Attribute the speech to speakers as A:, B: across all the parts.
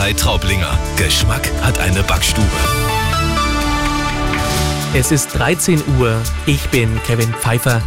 A: Bäckerei Traublinger. Geschmack hat eine Backstube.
B: Es ist 13 Uhr. Ich bin Kevin Pfeiffer.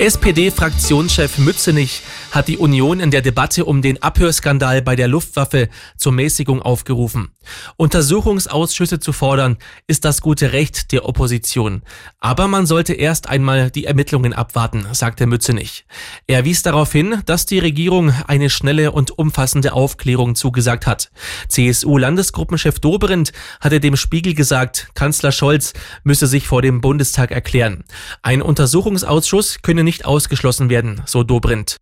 B: SPD-Fraktionschef Mützenich hat die Union in der Debatte um den Abhörskandal bei der Luftwaffe zur Mäßigung aufgerufen. Untersuchungsausschüsse zu fordern, ist das gute Recht der Opposition. Aber man sollte erst einmal die Ermittlungen abwarten, sagte Mützenich. Er wies darauf hin, dass die Regierung eine schnelle und umfassende Aufklärung zugesagt hat. CSU-Landesgruppenchef Dobrindt hatte dem Spiegel gesagt, Kanzler Scholz müsse sich vor dem Bundestag erklären. Ein Untersuchungsausschuss könne nicht ausgeschlossen werden, so Dobrindt.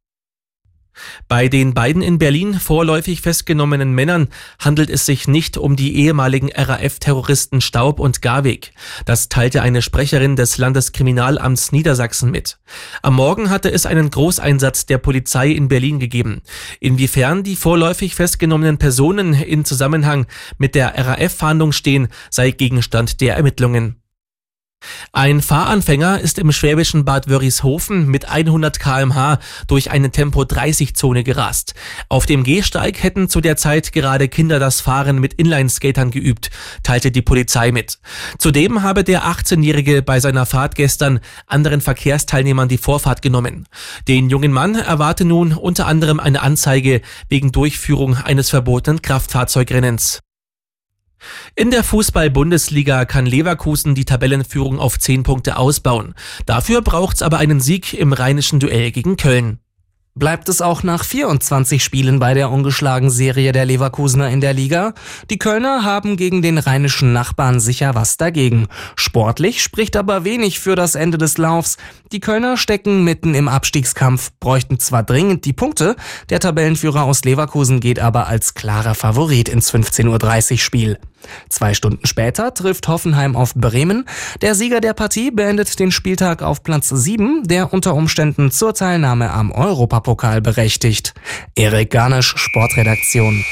B: Bei den beiden in Berlin vorläufig festgenommenen Männern handelt es sich nicht um die ehemaligen RAF-Terroristen Staub und Garweg. Das teilte eine Sprecherin des Landeskriminalamts Niedersachsen mit. Am Morgen hatte es einen Großeinsatz der Polizei in Berlin gegeben. Inwiefern die vorläufig festgenommenen Personen in Zusammenhang mit der RAF-Fahndung stehen, sei Gegenstand der Ermittlungen. Ein Fahranfänger ist im schwäbischen Bad Wörishofen mit 100 kmh durch eine Tempo-30-Zone gerast. Auf dem Gehsteig hätten zu der Zeit gerade Kinder das Fahren mit Inlineskatern geübt, teilte die Polizei mit. Zudem habe der 18-Jährige bei seiner Fahrt gestern anderen Verkehrsteilnehmern die Vorfahrt genommen. Den jungen Mann erwarte nun unter anderem eine Anzeige wegen Durchführung eines verbotenen Kraftfahrzeugrennens. In der Fußball-Bundesliga kann Leverkusen die Tabellenführung auf 10 Punkte ausbauen. Dafür braucht's aber einen Sieg im rheinischen Duell gegen Köln.
C: Bleibt es auch nach 24 Spielen bei der ungeschlagen Serie der Leverkusener in der Liga? Die Kölner haben gegen den rheinischen Nachbarn sicher was dagegen. Sportlich spricht aber wenig für das Ende des Laufs. Die Kölner stecken mitten im Abstiegskampf, bräuchten zwar dringend die Punkte, der Tabellenführer aus Leverkusen geht aber als klarer Favorit ins 15.30 Uhr Spiel. Zwei Stunden später trifft Hoffenheim auf Bremen. Der Sieger der Partie beendet den Spieltag auf Platz 7, der unter Umständen zur Teilnahme am Europapokal berechtigt. Erik Garnisch, Sportredaktion.